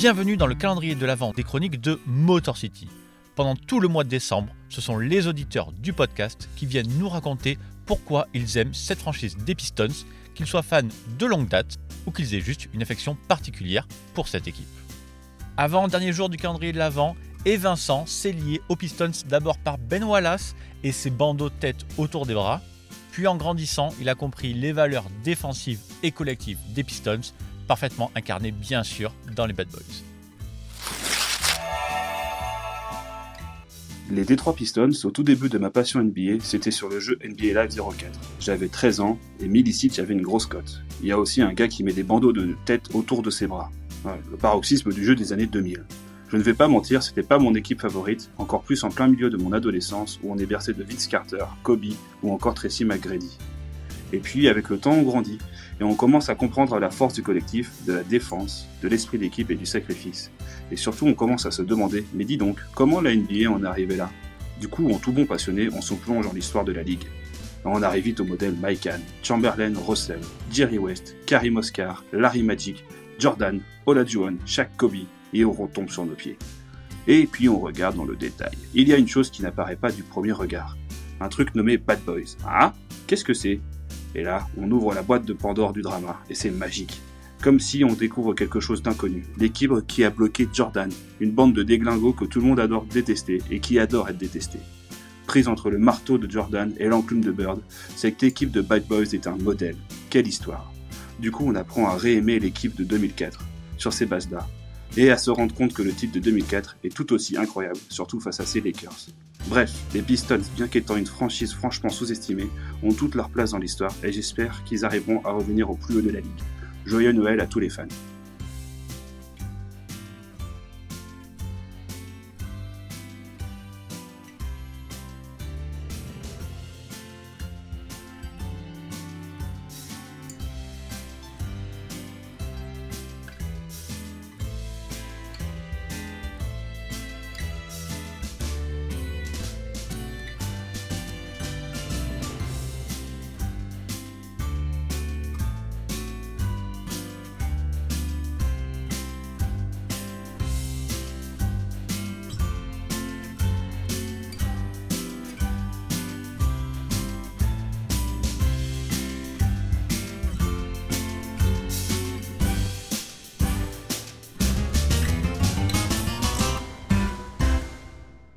Bienvenue dans le calendrier de l'Avent des chroniques de Motor City. Pendant tout le mois de décembre, ce sont les auditeurs du podcast qui viennent nous raconter pourquoi ils aiment cette franchise des Pistons, qu'ils soient fans de longue date ou qu'ils aient juste une affection particulière pour cette équipe. Avant dernier jour du calendrier de l'Avent, et Vincent s'est lié aux Pistons d'abord par Ben Wallace et ses bandeaux de tête autour des bras. Puis en grandissant, il a compris les valeurs défensives et collectives des Pistons, parfaitement incarnées bien sûr dans les Bad Boys. Les Detroit Pistons, au tout début de ma passion NBA, c'était sur le jeu NBA Live 04. J'avais 13 ans et millicite j'avais une grosse cote. Il y a aussi un gars qui met des bandeaux de tête autour de ses bras. le paroxysme du jeu des années 2000. Je ne vais pas mentir, c'était pas mon équipe favorite, encore plus en plein milieu de mon adolescence où on est bercé de Vince Carter, Kobe ou encore Tracy McGrady. Et puis, avec le temps, on grandit et on commence à comprendre la force du collectif, de la défense, de l'esprit d'équipe et du sacrifice. Et surtout, on commence à se demander, mais dis donc, comment la NBA en est arrivée là? Du coup, en tout bon passionné, on se plonge dans l'histoire de la ligue. On arrive vite au modèle Mike Ann, Chamberlain, Russell, Jerry West, Karim Oscar, Larry Magic, Jordan, Olajuwon, Shaq Kobe, et on retombe sur nos pieds. Et puis on regarde dans le détail. Il y a une chose qui n'apparaît pas du premier regard. Un truc nommé Bad Boys. Ah Qu'est-ce que c'est? Et là, on ouvre la boîte de Pandore du drama, et c'est magique. Comme si on découvre quelque chose d'inconnu. L'équipe qui a bloqué Jordan, une bande de déglingos que tout le monde adore détester et qui adore être détesté. Prise entre le marteau de Jordan et l'enclume de Bird, cette équipe de Bad Boys est un modèle. Quelle histoire Du coup, on apprend à réaimer l'équipe de 2004, sur ces bases-là, et à se rendre compte que le titre de 2004 est tout aussi incroyable, surtout face à ces Lakers. Bref, les Pistons, bien qu'étant une franchise franchement sous-estimée, ont toute leur place dans l'histoire et j'espère qu'ils arriveront à revenir au plus haut de la ligue. Joyeux Noël à tous les fans.